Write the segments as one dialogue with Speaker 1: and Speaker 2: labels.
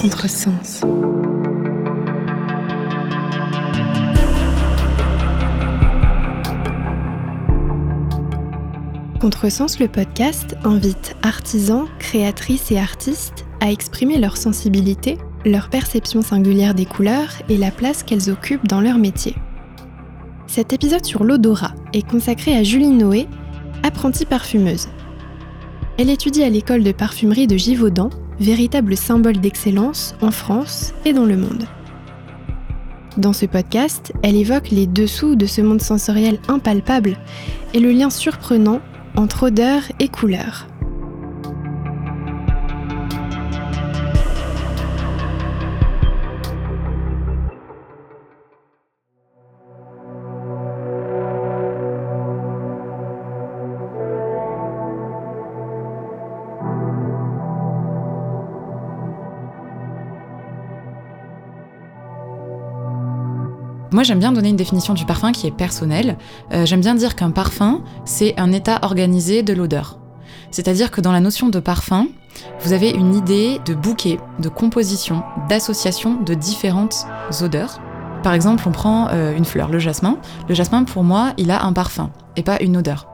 Speaker 1: Contresens. Contresens, le podcast, invite artisans, créatrices et artistes à exprimer leur sensibilité, leur perception singulière des couleurs et la place qu'elles occupent dans leur métier. Cet épisode sur l'odorat est consacré à Julie Noé, apprentie parfumeuse. Elle étudie à l'école de parfumerie de Givaudan, véritable symbole d'excellence en France et dans le monde. Dans ce podcast, elle évoque les dessous de ce monde sensoriel impalpable et le lien surprenant entre odeur et couleur.
Speaker 2: Moi, j'aime bien donner une définition du parfum qui est personnelle. Euh, j'aime bien dire qu'un parfum, c'est un état organisé de l'odeur. C'est-à-dire que dans la notion de parfum, vous avez une idée de bouquet, de composition, d'association de différentes odeurs. Par exemple, on prend euh, une fleur, le jasmin. Le jasmin, pour moi, il a un parfum et pas une odeur.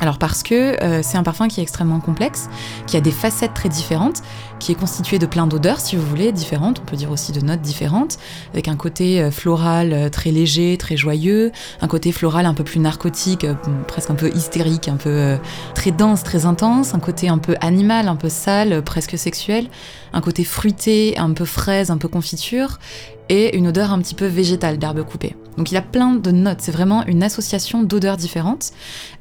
Speaker 2: Alors parce que euh, c'est un parfum qui est extrêmement complexe, qui a des facettes très différentes, qui est constitué de plein d'odeurs, si vous voulez, différentes, on peut dire aussi de notes différentes, avec un côté euh, floral euh, très léger, très joyeux, un côté floral un peu plus narcotique, presque un peu hystérique, un peu très dense, très intense, un côté un peu animal, un peu sale, presque sexuel, un côté fruité, un peu fraise, un peu confiture, et une odeur un petit peu végétale d'herbe coupée. Donc il a plein de notes, c'est vraiment une association d'odeurs différentes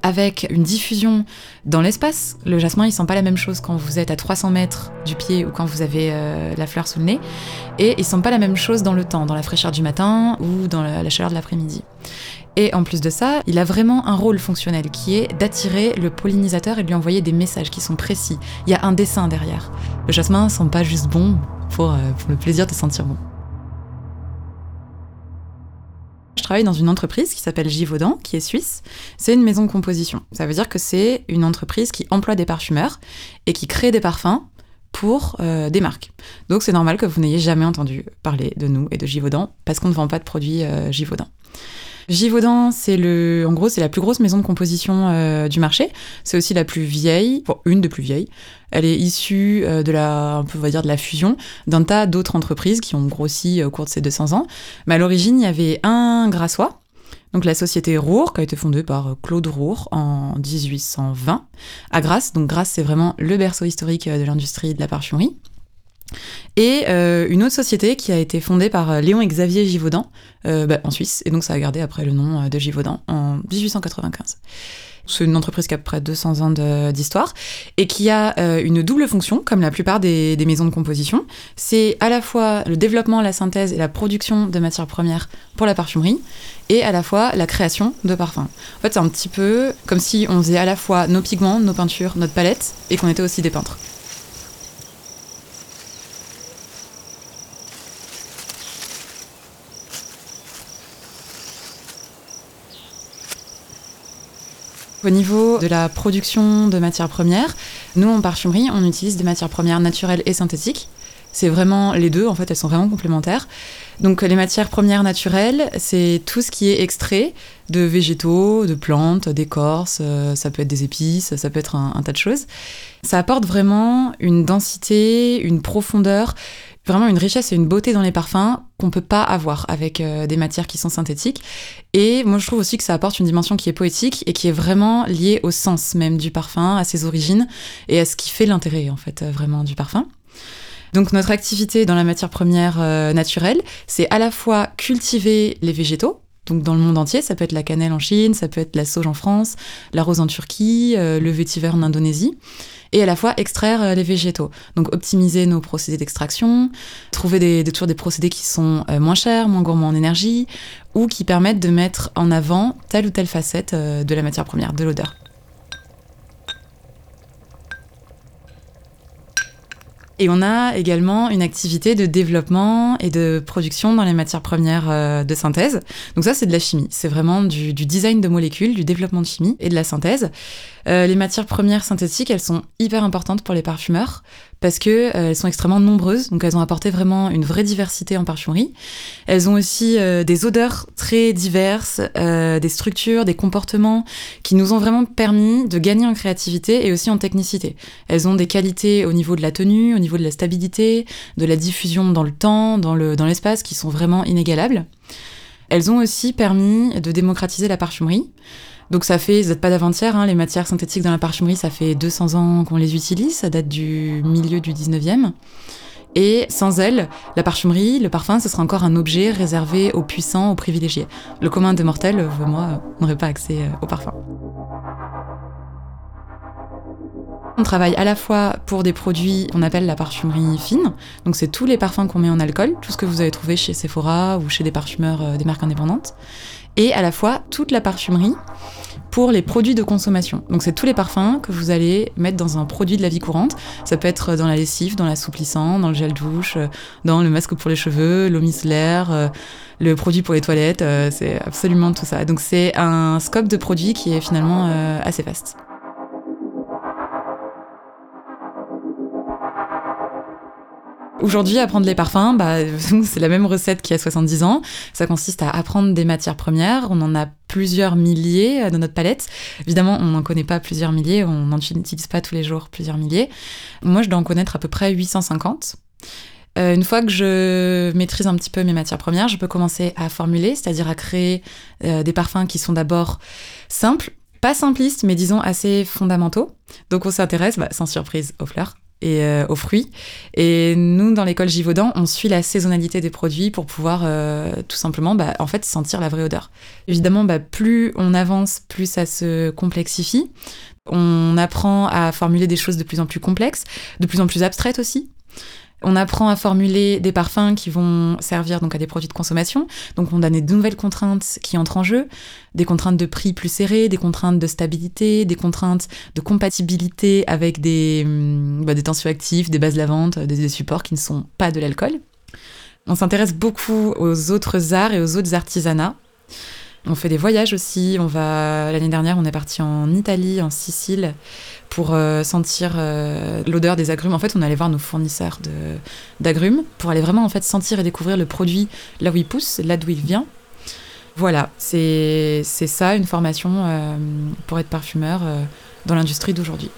Speaker 2: avec une diffusion dans l'espace. Le jasmin, il sent pas la même chose quand vous êtes à 300 mètres du pied ou quand vous avez euh, la fleur sous le nez. Et il sent pas la même chose dans le temps, dans la fraîcheur du matin ou dans la, chaleur de l'après-midi. Et en plus de ça, il a vraiment un rôle fonctionnel qui est d'attirer le pollinisateur et de lui envoyer des messages qui sont précis. Il y a un dessin derrière. Le jasmin sent pas juste bon pour, euh, pour le plaisir de sentir bon. Je travaille dans une entreprise qui s'appelle Givaudan, qui est suisse. C'est une maison de composition. Ça veut dire que c'est une entreprise qui emploie des parfumeurs et qui crée des parfums pour euh, des marques. Donc c'est normal que vous n'ayez jamais entendu parler de nous et de Givaudan parce qu'on ne vend pas de produits euh, Givaudan. Givaudan, c'est le, en gros, c'est la plus grosse maison de composition euh, du marché. C'est aussi la plus vieille, une des plus vieilles. Elle est issue euh, de la, on va dire de la fusion d'un tas d'autres entreprises qui ont grossi au cours de ces 200 ans. Mais à l'origine, il y avait un Grassois, donc la société Roure, qui a été fondée par Claude Roure en 1820 à Grasse. Donc Grasse, c'est vraiment le berceau historique de l'industrie de la parfumerie. Et euh, une autre société qui a été fondée par euh, Léon et Xavier Givaudan euh, bah, en Suisse, et donc ça a gardé après le nom de Givaudan en 1895. C'est une entreprise qui a près de 200 ans d'histoire et qui a une double fonction, comme la plupart des, des maisons de composition. C'est à la fois le développement, la synthèse et la production de matières premières pour la parfumerie, et à la fois la création de parfums. En fait, c'est un petit peu comme si on faisait à la fois nos pigments, nos peintures, notre palette, et qu'on était aussi des peintres. Au niveau de la production de matières premières, nous en parfumerie, on utilise des matières premières naturelles et synthétiques. C'est vraiment les deux, en fait, elles sont vraiment complémentaires. Donc les matières premières naturelles, c'est tout ce qui est extrait de végétaux, de plantes, d'écorces, euh, ça peut être des épices, ça peut être un, un tas de choses. Ça apporte vraiment une densité, une profondeur, vraiment une richesse et une beauté dans les parfums qu'on peut pas avoir avec euh, des matières qui sont synthétiques. Et moi, je trouve aussi que ça apporte une dimension qui est poétique et qui est vraiment liée au sens même du parfum, à ses origines et à ce qui fait l'intérêt, en fait, euh, vraiment du parfum. Donc notre activité dans la matière première euh, naturelle, c'est à la fois cultiver les végétaux, donc dans le monde entier, ça peut être la cannelle en Chine, ça peut être la sauge en France, la rose en Turquie, le vétiver en Indonésie et à la fois extraire euh, les végétaux. Donc optimiser nos procédés d'extraction, trouver des, toujours des procédés qui sont euh, moins chers, moins gourmands en énergie, ou qui permettent de mettre en avant telle ou telle facette euh, de la matière première, de l'odeur. Et on a également une activité de développement et de production dans les matières premières euh, de synthèse. Donc ça, c'est de la chimie. C'est vraiment du, design de molécules, du développement de chimie et de la synthèse. Euh, les matières premières synthétiques, elles sont hyper importantes pour les parfumeurs parce que euh, elles sont extrêmement nombreuses, donc elles ont apporté vraiment une vraie diversité en parfumerie. Elles ont aussi des odeurs très diverses, des structures, des comportements qui nous ont vraiment permis de gagner en créativité et aussi en technicité. Elles ont des qualités au niveau de la tenue, au niveau de la stabilité, de la diffusion dans le temps, dans l'espace, dans qui sont vraiment inégalables. Elles ont aussi permis de démocratiser la parfumerie. Donc ça fait, ça date pas d'avant-hier, hein, les matières synthétiques dans la parfumerie, ça fait 200 ans qu'on les utilise, ça date du milieu du 19e. Et sans elles, la parfumerie, le parfum, ce sera encore un objet réservé aux puissants, aux privilégiés. Le commun des mortels, euh, moi, n'aurait pas accès euh, au parfum. On travaille à la fois pour des produits qu'on appelle la parfumerie fine, donc c'est tous les parfums qu'on met en alcool, tout ce que vous avez trouvé chez Sephora ou chez des parfumeurs euh, des marques indépendantes, et à la fois toute la parfumerie pour les produits de consommation. Donc c'est tous les parfums que vous allez mettre dans un produit de la vie courante. Ça peut être dans la lessive, dans l'assouplissant, dans le gel douche, euh, dans le masque pour les cheveux, l'eau micellaire, euh, le produit pour les toilettes, c'est absolument tout ça. Donc c'est un scope de produits qui est finalement assez vaste. Aujourd'hui, apprendre les parfums, bah, c'est la même recette qu'il y a 70 ans. Ça consiste à apprendre des matières premières. On en a plusieurs milliers euh, dans notre palette. Évidemment, on n'en connaît pas plusieurs milliers, on n'en utilise pas tous les jours plusieurs milliers. Moi, je dois en connaître à peu près 850. Euh, une fois que je maîtrise un petit peu mes matières premières, je peux commencer à formuler, c'est-à-dire à créer euh, des parfums qui sont d'abord simples, pas simplistes, mais disons assez fondamentaux. Donc on s'intéresse, bah, sans surprise, aux fleurs et euh, aux fruits. Et nous, dans l'école Givaudan, on suit la saisonnalité des produits pour pouvoir euh, tout simplement, bah, en fait, sentir la vraie odeur. Évidemment, bah, plus on avance, plus ça se complexifie. On apprend à formuler des choses de plus en plus complexes, de plus en plus abstraites aussi. On apprend à formuler des parfums qui vont servir donc à des produits de consommation. Donc on a des nouvelles contraintes qui entrent en jeu, des contraintes de prix plus serrées, des contraintes de stabilité, des contraintes de compatibilité avec des, hum, bah, des tensioactifs, des bases lavantes, des, des supports qui ne sont pas de l'alcool. On s'intéresse beaucoup aux autres arts et aux autres artisanats. On fait des voyages aussi. On va l'année dernière, on est parti en Italie, en Sicile, pour euh, sentir euh, l'odeur des agrumes. En fait, on allait voir nos fournisseurs d'agrumes pour aller vraiment en fait sentir et découvrir le produit là où il pousse, là d'où il vient. Voilà, c'est ça une formation euh, pour être parfumeur dans l'industrie d'aujourd'hui.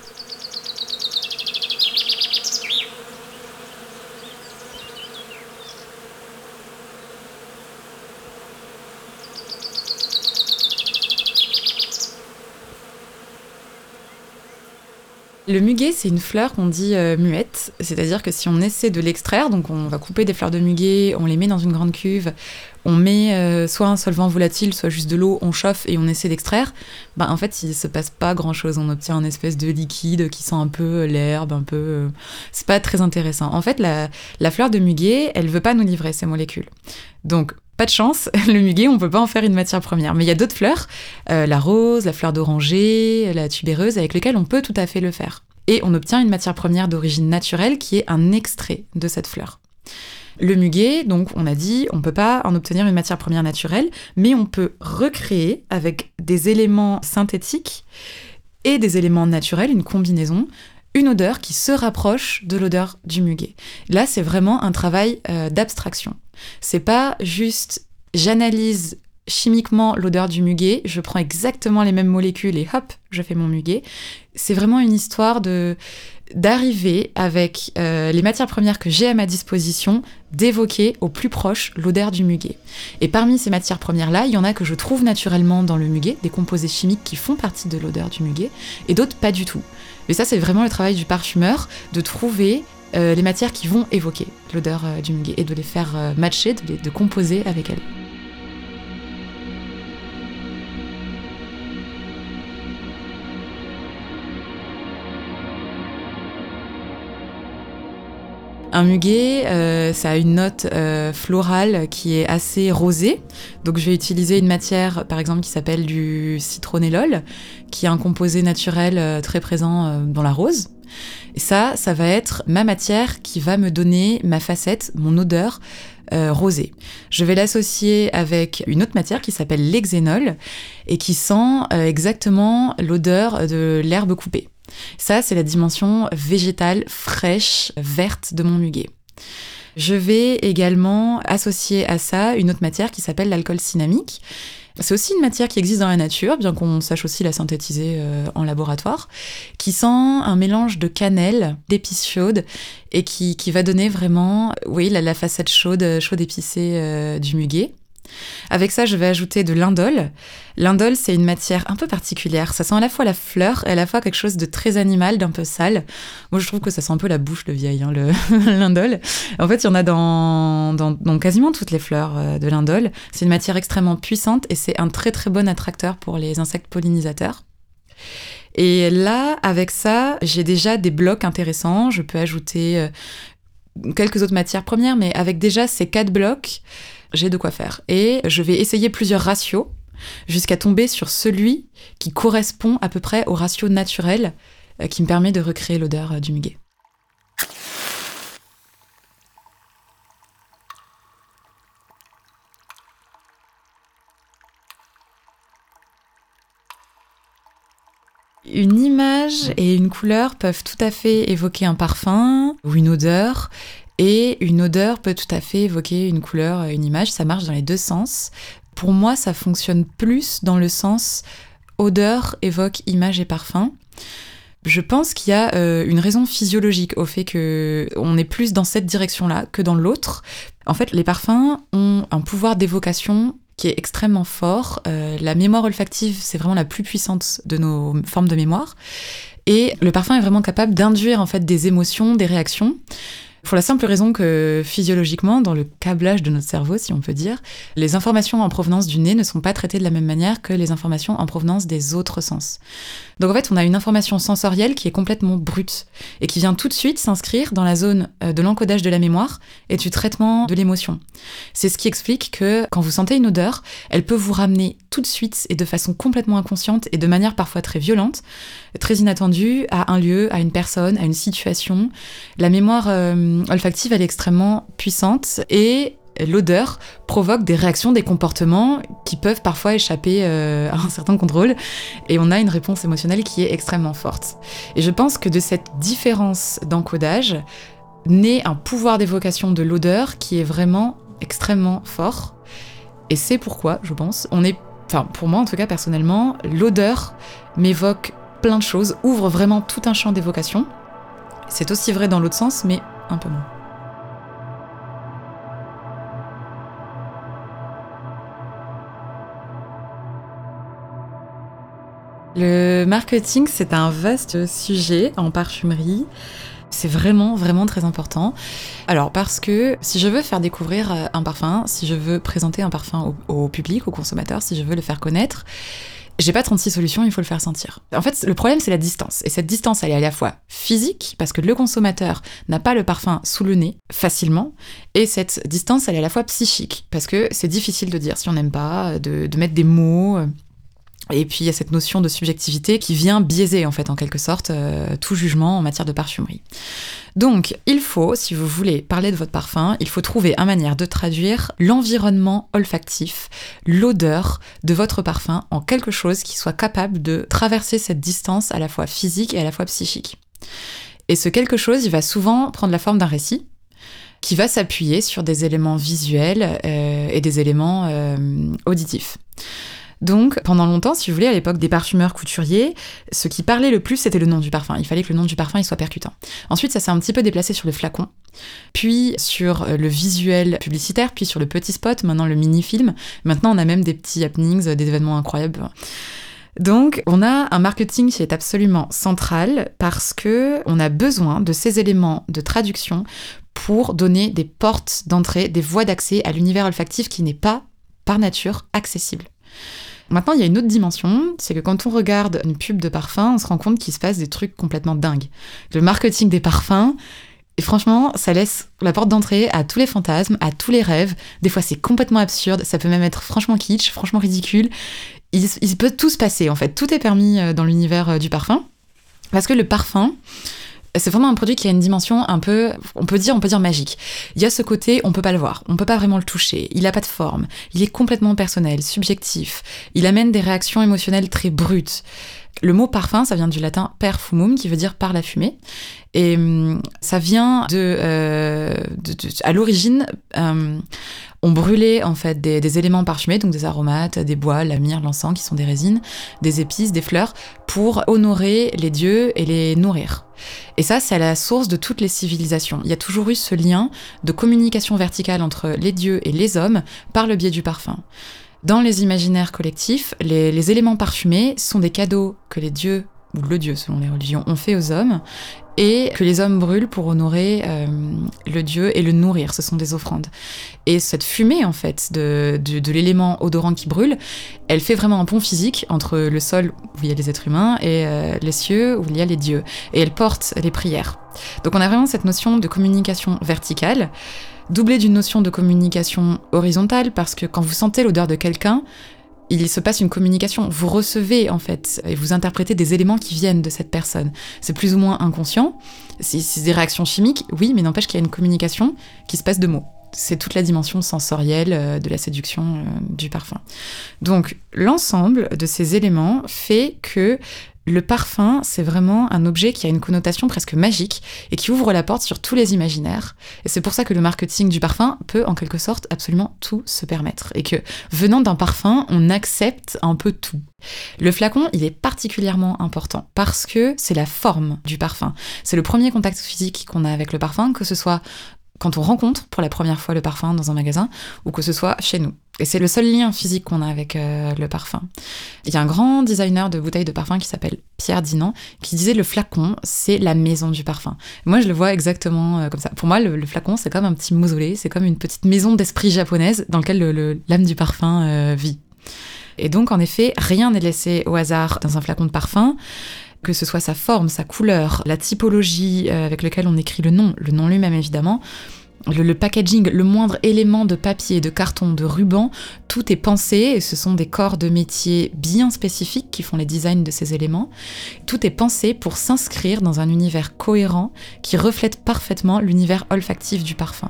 Speaker 2: Le muguet, c'est une fleur qu'on dit euh, muette, c'est-à-dire que si on essaie de l'extraire, donc on va couper des fleurs de muguet, on les met dans une grande cuve, on met euh, soit un solvant volatile, soit juste de l'eau, on chauffe et on essaie d'extraire, bah en fait il se passe pas grand-chose, on obtient un espèce de liquide qui sent un peu euh, l'herbe, un peu... c'est pas très intéressant. En fait la, la fleur de muguet, elle veut pas nous livrer ces molécules. Donc pas de chance, le muguet, on peut pas en faire une matière première. Mais il y a d'autres fleurs, euh, la rose, la fleur d'oranger, la tubéreuse, avec lesquelles on peut tout à fait le faire. Et on obtient une matière première d'origine naturelle qui est un extrait de cette fleur. Le muguet, donc on a dit, on peut pas en obtenir une matière première naturelle, mais on peut recréer avec des éléments synthétiques et des éléments naturels, une combinaison, une odeur qui se rapproche de l'odeur du muguet. Là, c'est vraiment un travail euh, d'abstraction. C'est pas juste j'analyse chimiquement l'odeur du muguet, je prends exactement les mêmes molécules et hop, je fais mon muguet. C'est vraiment une histoire d'arriver avec euh, les matières premières que j'ai à ma disposition, d'évoquer au plus proche l'odeur du muguet. Et parmi ces matières premières-là, il y en a que je trouve naturellement dans le muguet, des composés chimiques qui font partie de l'odeur du muguet, et d'autres pas du tout. Mais ça, c'est vraiment le travail du parfumeur, de trouver euh, les matières qui vont évoquer l'odeur euh, du muguet et de les faire euh, matcher, de, de composer avec elles. Un muguet, ça a une note florale qui est assez rosée. Donc je vais utiliser une matière, par exemple, qui s'appelle du citronellol, qui est un composé naturel très présent dans la rose. Et ça, ça va être ma matière qui va me donner ma facette, mon odeur euh, rosée. Je vais l'associer avec une autre matière qui s'appelle l'exénol et qui sent euh, exactement l'odeur de l'herbe coupée. Ça, c'est la dimension végétale, fraîche, verte de mon muguet. Je vais également associer à ça une autre matière qui s'appelle l'alcool cinnamique. C'est aussi une matière qui existe dans la nature, bien qu'on sache aussi la synthétiser euh, en laboratoire, qui sent un mélange de cannelle, d'épices chaudes, et qui, va donner vraiment, oui, la, facette chaude, chaude épicée euh, du muguet. Avec ça, je vais ajouter de l'indole. L'indole, c'est une matière un peu particulière. Ça sent à la fois la fleur et à la fois quelque chose de très animal, d'un peu sale. Moi, je trouve que ça sent un peu la bouche de vieille, hein, l'indole. en fait, il y en a dans, dans, quasiment toutes les fleurs euh, de l'indole. C'est une matière extrêmement puissante et c'est un très très bon attracteur pour les insectes pollinisateurs. Et là, avec ça, j'ai déjà des blocs intéressants. Je peux ajouter euh, quelques autres matières premières, mais avec déjà ces quatre blocs, j'ai de quoi faire. Et je vais essayer plusieurs ratios jusqu'à tomber sur celui qui correspond à peu près au ratio naturel euh, qui me permet de recréer l'odeur euh, du muguet. Une image et une couleur peuvent tout à fait évoquer un parfum ou une odeur, et une odeur peut tout à fait évoquer une couleur, une image, ça marche dans les deux sens. Pour moi, ça fonctionne plus dans le sens odeur évoque image et parfum. Je pense qu'il y a euh, une raison physiologique au fait que on est plus dans cette direction-là que dans l'autre. En fait, les parfums ont un pouvoir d'évocation qui est extrêmement fort. Euh, la mémoire olfactive, c'est vraiment la plus puissante de nos formes de mémoire. Et le parfum est vraiment capable d'induire en fait des émotions, des réactions. Pour la simple raison que physiologiquement, dans le câblage de notre cerveau, si on peut dire, les informations en provenance du nez ne sont pas traitées de la même manière que les informations en provenance des autres sens. Donc en fait, on a une information sensorielle qui est complètement brute et qui vient tout de suite s'inscrire dans la zone euh, de l'encodage de la mémoire et du traitement de l'émotion. C'est ce qui explique que quand vous sentez une odeur, elle peut vous ramener tout de suite et de façon complètement inconsciente et de manière parfois très violente, très inattendue, à un lieu, à une personne, à une situation. La mémoire euh, olfactive, elle est extrêmement puissante et l'odeur provoque des réactions, des comportements qui peuvent parfois échapper euh, à un certain contrôle et on a une réponse émotionnelle qui est extrêmement forte. Et je pense que de cette différence d'encodage naît un pouvoir d'évocation de l'odeur qui est vraiment extrêmement fort. Et c'est pourquoi, je pense, on est, enfin pour moi en tout cas personnellement, l'odeur m'évoque plein de choses, ouvre vraiment tout un champ d'évocation. C'est aussi vrai dans l'autre sens, mais un peu moins. Le marketing, c'est un vaste sujet en parfumerie. C'est vraiment, vraiment très important. Alors, parce que si je veux faire découvrir euh, un parfum, si je veux présenter un parfum au, public, au consommateur, si je veux le faire connaître, j'ai pas 36 solutions, il faut le faire sentir. En fait, le problème, c'est la distance. Et cette distance, elle est à la fois physique, parce que le consommateur n'a pas le parfum sous le nez facilement, et cette distance, elle est à la fois psychique, parce que c'est difficile de dire si on n'aime pas, de, mettre des mots. Et puis il y a cette notion de subjectivité qui vient biaiser en fait en quelque sorte euh, tout jugement en matière de parfumerie. Donc il faut, si vous voulez parler de votre parfum, il faut trouver une manière de traduire l'environnement olfactif, l'odeur de votre parfum en quelque chose qui soit capable de traverser cette distance à la fois physique et à la fois psychique. Et ce quelque chose, il va souvent prendre la forme d'un récit qui va s'appuyer sur des éléments visuels euh, et des éléments euh, auditifs. Donc, pendant longtemps, si vous voulez, à l'époque des parfumeurs couturiers, ce qui parlait le plus, c'était le nom du parfum. Il fallait que le nom du parfum il soit percutant. Ensuite, ça s'est un petit peu déplacé sur le flacon, puis sur euh, le visuel publicitaire, puis sur le petit spot, maintenant le mini-film. Maintenant, on a même des petits happenings, des événements incroyables. Donc, on a un marketing qui est absolument central parce que on a besoin de ces éléments de traduction pour donner des portes d'entrée, des voies d'accès à l'univers olfactif qui n'est pas par nature accessible. Maintenant, il y a une autre dimension, c'est que quand on regarde une pub de parfum, on se rend compte qu'il se passe des trucs complètement dingues. Le marketing des parfums, et franchement, ça laisse la porte d'entrée à tous les fantasmes, à tous les rêves. Des fois, c'est complètement absurde, ça peut même être franchement kitsch, franchement ridicule. Il, peut tout se passer, en fait. Tout est permis euh, dans l'univers euh, du parfum. Parce que le parfum, C'est vraiment un produit qui a une dimension un peu, on peut dire, on peut dire magique. Il y a ce côté, on peut pas le voir, on peut pas vraiment le toucher. Il a pas de forme, il est complètement personnel, subjectif. Il amène des réactions émotionnelles très brutes. Le mot parfum, ça vient du latin perfumum, qui veut dire par la fumée. Et hum, ça vient de, euh, à l'origine, euh, on brûlait en fait des, éléments parfumés, donc des aromates, des bois, la myrrhe, l'encens, qui sont des résines, des épices, des fleurs, pour honorer les dieux et les nourrir. Et ça, c'est à la source de toutes les civilisations. Il y a toujours eu ce lien de communication verticale entre les dieux et les hommes par le biais du parfum. Dans les imaginaires collectifs, les, éléments parfumés sont des cadeaux que les dieux ou le dieu selon les religions, ont fait aux hommes, et que les hommes brûlent pour honorer euh, le dieu et le nourrir. Ce sont des offrandes. Et cette fumée, en fait, de, de, l'élément odorant qui brûle, elle fait vraiment un pont physique entre le sol où il y a les êtres humains et euh, les cieux où il y a les dieux. Et elle porte les prières. Donc on a vraiment cette notion de communication verticale doublée d'une notion de communication horizontale parce que quand vous sentez l'odeur de quelqu'un, il se passe une communication. Vous recevez, en fait, et vous interprétez des éléments qui viennent de cette personne. C'est plus ou moins inconscient. C'est des réactions chimiques, oui, mais n'empêche qu'il y a une communication qui se passe de mots. C'est toute la dimension sensorielle euh, de la séduction euh, du parfum. Donc, l'ensemble de ces éléments fait que le parfum, c'est vraiment un objet qui a une connotation presque magique et qui ouvre la porte sur tous les imaginaires. Et c'est pour ça que le marketing du parfum peut en quelque sorte absolument tout se permettre. Et que venant d'un parfum, on accepte un peu tout. Le flacon, il est particulièrement important parce que c'est la forme du parfum. C'est le premier contact physique qu'on a avec le parfum, que ce soit quand on rencontre pour la première fois le parfum dans un magasin ou que ce soit chez nous. Et c'est le seul lien physique qu'on a avec euh, le parfum. Il y a un grand designer de bouteilles de parfum qui s'appelle Pierre Dinan qui disait le flacon, c'est la maison du parfum. Moi, je le vois exactement euh, comme ça. Pour moi, le, flacon, c'est comme un petit mausolée, c'est comme une petite maison d'esprit japonaise dans laquelle l'âme du parfum euh, vit. Et donc, en effet, rien n'est laissé au hasard dans un flacon de parfum que ce soit sa forme, sa couleur, la typologie avec laquelle on écrit le nom, le nom lui-même évidemment, le, packaging, le moindre élément de papier, de carton, de ruban, tout est pensé et ce sont des corps de métier bien spécifiques qui font les designs de ces éléments. Tout est pensé pour s'inscrire dans un univers cohérent qui reflète parfaitement l'univers olfactif du parfum.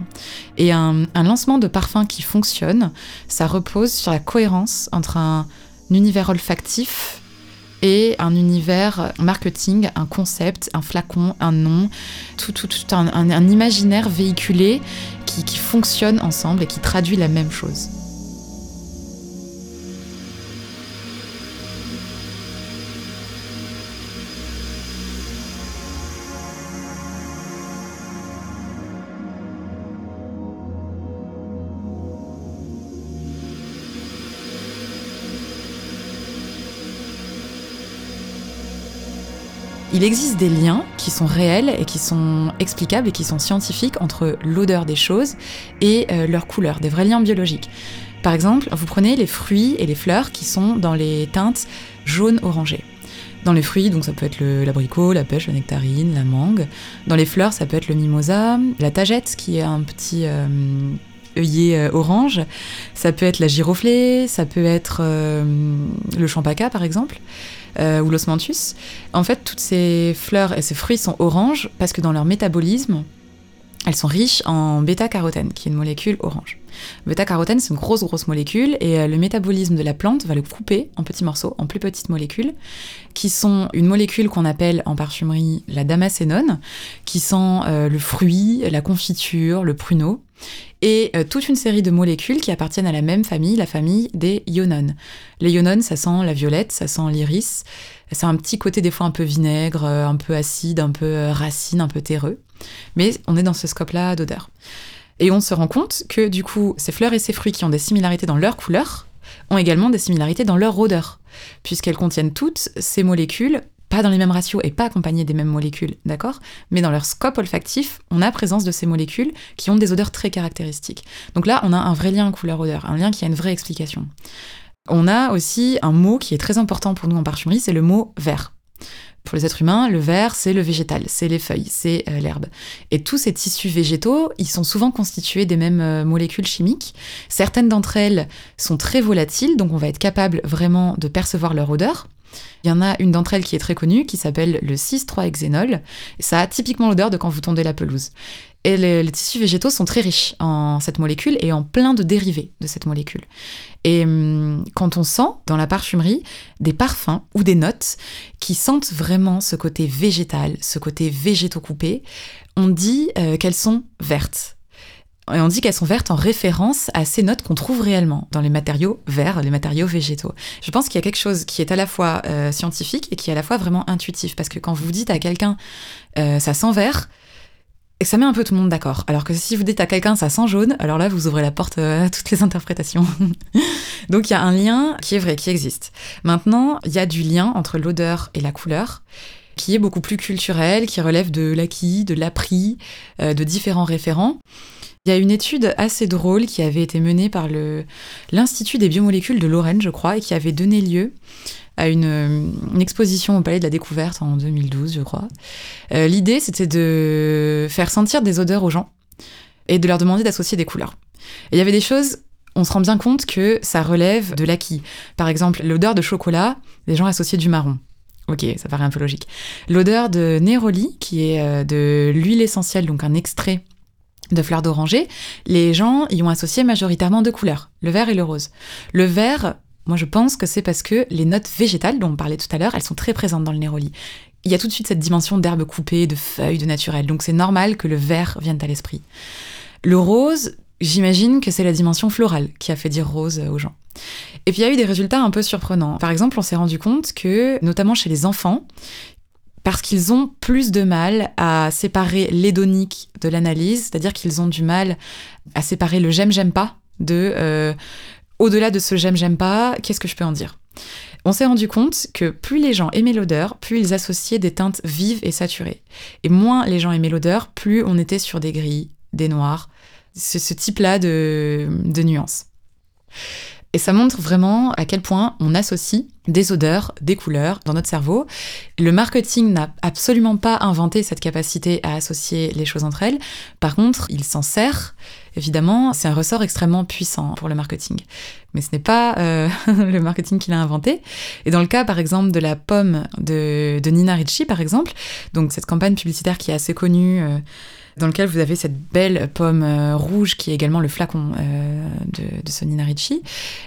Speaker 2: Et un, un lancement de parfum qui fonctionne, ça repose sur la cohérence entre un univers olfactif et un univers marketing, un concept, un flacon, un nom, tout, tout, un, imaginaire véhiculé qui, qui fonctionne ensemble et qui traduit la même chose. Il existe des liens qui sont réels et qui sont explicables et qui sont scientifiques entre l'odeur des choses et euh, leur couleur, des vrais liens biologiques. Par exemple, vous prenez les fruits et les fleurs qui sont dans les teintes jaune-orangé. Dans les fruits, donc ça peut être l'abricot, la pêche, la nectarine, la mangue. Dans les fleurs, ça peut être le mimosa, la tagette qui est un petit euh, œillet euh, orange. Ça peut être la giroflée, ça peut être le champaca par exemple. Euh, ou l'osmanthus. En fait, toutes ces fleurs et ces fruits sont oranges parce que dans leur métabolisme, elles sont riches en bêta-carotène, qui est une molécule orange. Bêta-carotène, c'est une grosse, grosse molécule, et euh, le métabolisme de la plante va le couper en petits morceaux, en plus petites molécules, qui sont une molécule qu'on appelle en parfumerie la damascénone, qui sent euh, le fruit, la confiture, le pruneau, et euh, toute une série de molécules qui appartiennent à la même famille, la famille des ionones. Les ionones, ça sent la violette, ça sent l'iris, ça a un petit côté des fois un peu vinaigre, euh, un peu acide, un peu euh, racine, un peu terreux, mais on est dans ce scope-là d'odeur. Et on se rend compte que du coup, ces fleurs et ces fruits qui ont des similarités dans leur couleur ont également des similarités dans leur odeur, puisqu'elles contiennent toutes ces molécules pas dans les mêmes ratios et pas accompagnés des mêmes molécules, d'accord? Mais dans leur scope olfactif, on a présence de ces molécules qui ont des odeurs très caractéristiques. Donc là, on a un vrai lien couleur-odeur, un lien qui a une vraie explication. On a aussi un mot qui est très important pour nous en parfumerie, c'est le mot vert. Pour les êtres humains, le vert, c'est le végétal, c'est les feuilles, c'est euh, l'herbe. Et tous ces tissus végétaux, ils sont souvent constitués des mêmes euh, molécules chimiques. Certaines d'entre elles sont très volatiles, donc on va être capable vraiment de percevoir leur odeur. Il y en a une d'entre elles qui est très connue, qui s'appelle le 6,3-hexénol. Ça a typiquement l'odeur de quand vous tondez la pelouse. Et les, tissus végétaux sont très riches en cette molécule et en plein de dérivés de cette molécule. Et hum, quand on sent dans la parfumerie des parfums ou des notes qui sentent vraiment ce côté végétal, ce côté végétaux coupé, on dit euh, qu'elles sont vertes. Et on dit qu'elles sont vertes en référence à ces notes qu'on trouve réellement dans les matériaux verts, les matériaux végétaux. Je pense qu'il y a quelque chose qui est à la fois euh, scientifique et qui est à la fois vraiment intuitif. Parce que quand vous dites à quelqu'un euh, ça sent vert, et ça met un peu tout le monde d'accord. Alors que si vous dites à quelqu'un ça sent jaune, alors là vous ouvrez la porte euh, à toutes les interprétations. Donc il y a un lien qui est vrai, qui existe. Maintenant, il y a du lien entre l'odeur et la couleur qui est beaucoup plus culturel, qui relève de l'acquis, de l'appris, de différents référents. Il y a une étude assez drôle qui avait été menée par l'Institut des biomolécules de Lorraine, je crois, et qui avait donné lieu à une, exposition au Palais de la Découverte en 2012, je crois. Euh, l'idée, c'était de faire sentir des odeurs aux gens et de leur demander d'associer des couleurs. Et il y avait des choses, on se rend bien compte que ça relève de l'acquis. Par exemple, l'odeur de chocolat, les gens associaient du marron. Ok, ça paraît un peu logique. L'odeur de Néroli, qui est euh, de l'huile essentielle, donc un extrait de fleurs d'oranger, les gens y ont associé majoritairement deux couleurs, le vert et le rose. Le vert, moi je pense que c'est parce que les notes végétales dont on parlait tout à l'heure, elles sont très présentes dans le néroli. Il y a tout de suite cette dimension d'herbes coupées, de feuilles, de naturel, donc c'est normal que le vert vienne à l'esprit. Le rose, j'imagine que c'est la dimension florale qui a fait dire rose aux gens. Et puis il y a eu des résultats un peu surprenants. Par exemple, on s'est rendu compte que, notamment chez les enfants, parce qu'ils ont plus de mal à séparer l'hédonique de l'analyse, c'est-à-dire qu'ils ont du mal à séparer le j'aime, j'aime pas de euh, au-delà de ce j'aime, j'aime pas, qu'est-ce que je peux en dire? On s'est rendu compte que plus les gens aimaient l'odeur, plus ils associaient des teintes vives et saturées. Et moins les gens aimaient l'odeur, plus on était sur des gris, des noirs, ce, type-là de, de nuances. Et ça montre vraiment à quel point on associe des odeurs, des couleurs dans notre cerveau. Le marketing n'a absolument pas inventé cette capacité à associer les choses entre elles. Par contre, il s'en sert. Évidemment, c'est un ressort extrêmement puissant pour le marketing. Mais ce n'est pas euh, le marketing qui l'a inventé. Et dans le cas, par exemple, de la pomme de, Nina Ricci, par exemple, donc cette campagne publicitaire qui est assez connue. Euh, dans lequel vous avez cette belle pomme euh, rouge qui est également le flacon euh, de, Sonina Ricci.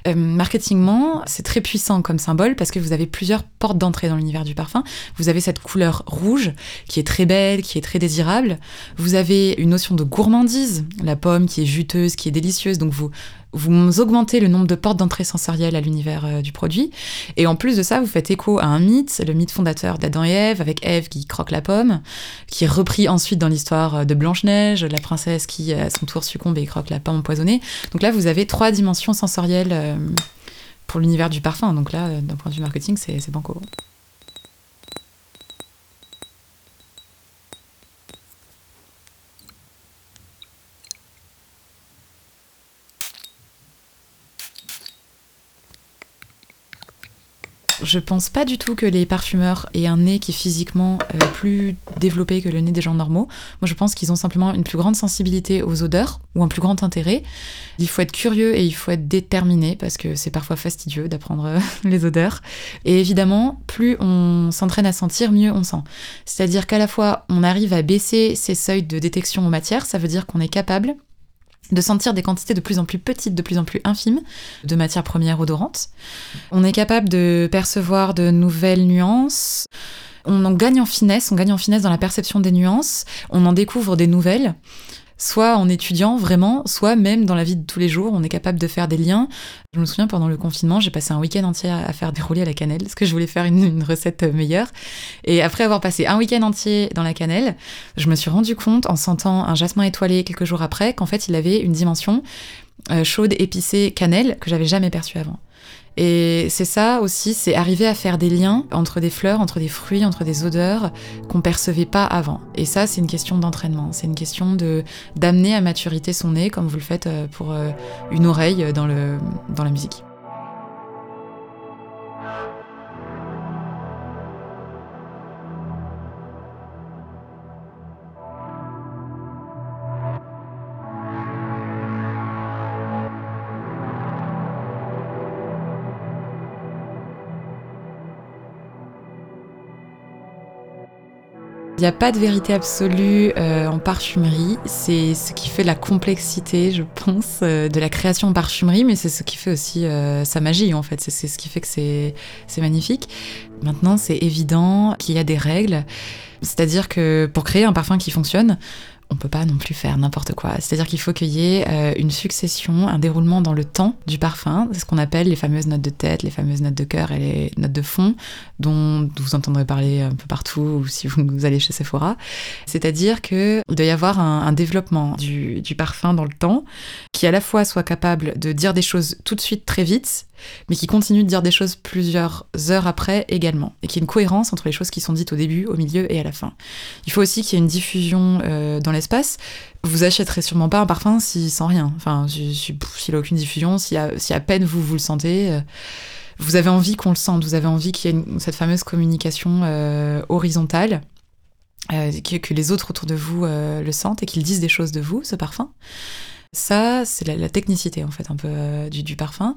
Speaker 2: Euh, marketingement, c'est très puissant comme symbole parce que vous avez plusieurs portes d'entrée dans l'univers du parfum. Vous avez cette couleur rouge qui est très belle, qui est très désirable. Vous avez une notion de gourmandise, la pomme qui est juteuse, qui est délicieuse. Donc vous vous augmentez le nombre de portes d'entrée sensorielles à l'univers euh, du produit. Et en plus de ça, vous faites écho à un mythe, le mythe fondateur d'Adam et Ève, avec Ève qui croque la pomme, qui est repris ensuite dans l'histoire euh, de Blanche-Neige, la princesse qui à son tour succombe et croque la pomme empoisonnée. Donc là, vous avez trois dimensions sensorielles euh, pour l'univers du parfum. Donc là, d'un point de vue marketing, c'est banco. Je pense pas du tout que les parfumeurs aient un nez qui est physiquement euh, plus développé que le nez des gens normaux. Moi, je pense qu'ils ont simplement une plus grande sensibilité aux odeurs ou un plus grand intérêt. Il faut être curieux et il faut être déterminé parce que c'est parfois fastidieux d'apprendre euh, les odeurs. Et évidemment, plus on s'entraîne à sentir, mieux on sent. C'est-à-dire qu'à la fois, on arrive à baisser ses seuils de détection aux matières, ça veut dire qu'on est capable de sentir des quantités de plus en plus petites, de plus en plus infimes de matières premières odorantes. On est capable de percevoir de nouvelles nuances. On en gagne en finesse, on gagne en finesse dans la perception des nuances, on en découvre des nouvelles soit en étudiant vraiment, soit même dans la vie de tous les jours, on est capable de faire des liens. Je me souviens pendant le confinement, j'ai passé un week-end entier à faire des roulés à la cannelle, parce que je voulais faire une, recette meilleure. Et après avoir passé un week-end entier dans la cannelle, je me suis rendu compte, en sentant un jasmin étoilé quelques jours après, qu'en fait il avait une dimension euh, chaude, épicée, cannelle, que j'avais jamais perçue avant. Et c'est ça aussi, c'est arriver à faire des liens entre des fleurs, entre des fruits, entre des odeurs qu'on percevait pas avant. Et ça, c'est une question d'entraînement. C'est une question de d'amener à maturité son nez, comme vous le faites euh, pour euh, une oreille dans, le, dans la musique. N'y a pas de vérité absolue euh, en parfumerie. C'est ce qui fait la complexité, je pense, euh, de la création en parfumerie, mais c'est ce qui fait aussi euh, sa magie, en fait. C'est ce qui fait que c'est magnifique. Maintenant, c'est évident qu'il y a des règles. C'est-à-dire que pour créer un parfum qui fonctionne, on peut pas non plus faire n'importe quoi. C'est-à-dire qu'il faut qu'il y ait euh, une succession, un déroulement dans le temps du parfum. C'est ce qu'on appelle les fameuses notes de tête, les fameuses notes de cœur et les notes de fond, dont vous entendrez parler un peu partout ou si vous allez chez Sephora. C'est-à-dire qu'il doit y avoir un, développement du, du parfum dans le temps qui à la fois soit capable de dire des choses tout de suite très vite mais qui continue de dire des choses plusieurs heures après également, et qu'il y ait une cohérence entre les choses qui sont dites au début, au milieu et à la fin. Il faut aussi qu'il y ait une diffusion euh, dans l'espace. Vous achèterez sûrement pas un parfum si, sans rien, enfin, s'il n'a aucune diffusion, si à, si peine vous vous le sentez. Euh, vous avez envie qu'on le sente, vous avez envie qu'il y ait cette fameuse communication euh, horizontale. Que, les autres autour de vous le sentent et qu'ils disent des choses de vous, ce parfum. Ça, c'est la, technicité en fait un peu euh, du, parfum.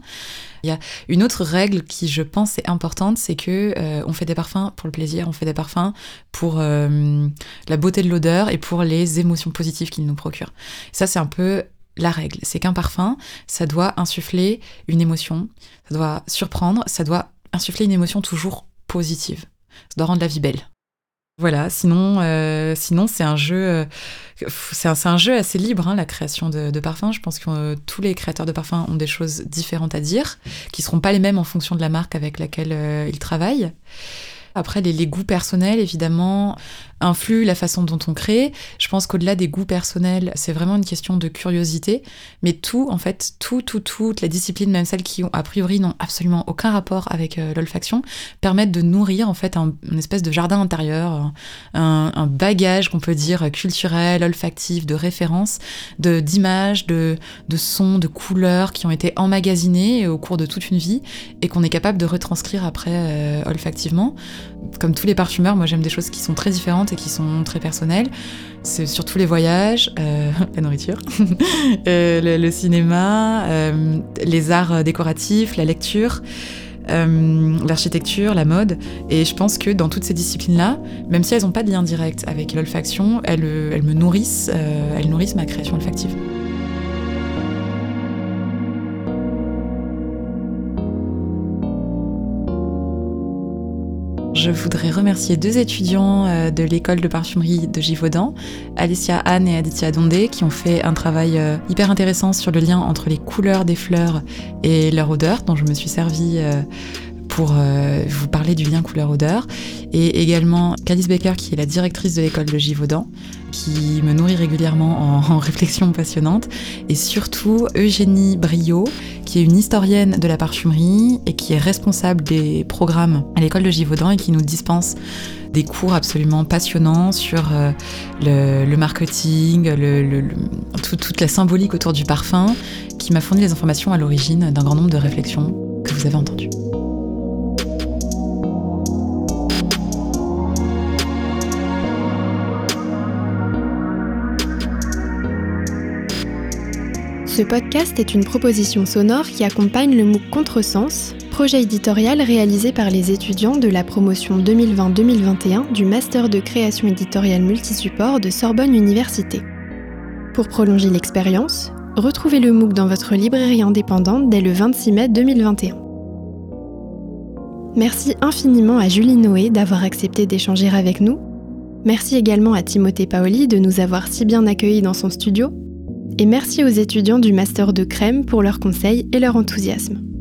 Speaker 2: Il y a une autre règle qui, je pense, est importante, c'est que euh, on fait des parfums pour le plaisir, on fait des parfums pour euh, la beauté de l'odeur et pour les émotions positives qu'ils nous procurent. Ça, c'est un peu la règle. C'est qu'un parfum, ça doit insuffler une émotion, ça doit surprendre, ça doit insuffler une émotion toujours positive. Ça doit rendre la vie belle. Voilà, sinon, euh, sinon c'est un jeu, euh, c'est un, jeu assez libre, hein, la création de, parfums. Je pense que euh, tous les créateurs de parfums ont des choses différentes à dire, qui seront pas les mêmes en fonction de la marque avec laquelle ils travaillent. Après, les, goûts personnels, évidemment, influent la façon dont on crée. Je pense qu'au-delà des goûts personnels, c'est vraiment une question de curiosité. Mais tout, en fait, tout, tout, toutes les disciplines, même celles qui a priori n'ont absolument aucun rapport avec euh, l'olfaction, permettent de nourrir en fait un, une espèce de jardin intérieur, un, un bagage qu'on peut dire culturel, olfactif, de références, de d'images, de, de sons, de couleurs qui ont été emmagasinés au cours de toute une vie et qu'on est capable de retranscrire après euh, olfactivement comme tous les parfumeurs, moi j'aime des choses qui sont très différentes et qui sont très personnelles. C'est surtout les voyages, euh, la nourriture, euh, le, cinéma, euh, les arts décoratifs, la lecture. l'architecture, la mode, et je pense que dans toutes ces disciplines-là, même si elles n'ont pas de lien direct avec l'olfaction, elles, elles, me nourrissent, elles nourrissent ma création olfactive. Je voudrais remercier deux étudiants euh, de l'école de parfumerie de Givaudan, Alicia Anne et Aditya Dondé, qui ont fait un travail euh, hyper intéressant sur le lien entre les couleurs des fleurs et leur odeur, dont je me suis servie euh, pour vous parler du lien couleur-odeur. Et également Calice Baker, qui est la directrice de l'école de Givaudan, qui me nourrit régulièrement en, en réflexions passionnantes. Et surtout Eugénie Brio, qui est une historienne de la parfumerie et qui est responsable des programmes à l'école de Givaudan et qui nous dispense des cours absolument passionnants sur euh, le, marketing, toute la symbolique autour du parfum, qui m'a fourni les informations à l'origine d'un grand nombre de réflexions que vous avez entendues.
Speaker 1: Ce podcast est une proposition sonore qui accompagne le MOOC Contresens, projet éditorial réalisé par les étudiants de la promotion 2020-2021 du Master de création éditoriale multisupport de Sorbonne Université. Pour prolonger l'expérience, retrouvez le MOOC dans votre librairie indépendante dès le 26 mai 2021. Merci infiniment à Julie Noé d'avoir accepté d'échanger avec nous. Merci également à Timothée Paoli de nous avoir si bien accueillis dans son studio et merci aux étudiants du Master de Crème pour leurs conseils et leur enthousiasme.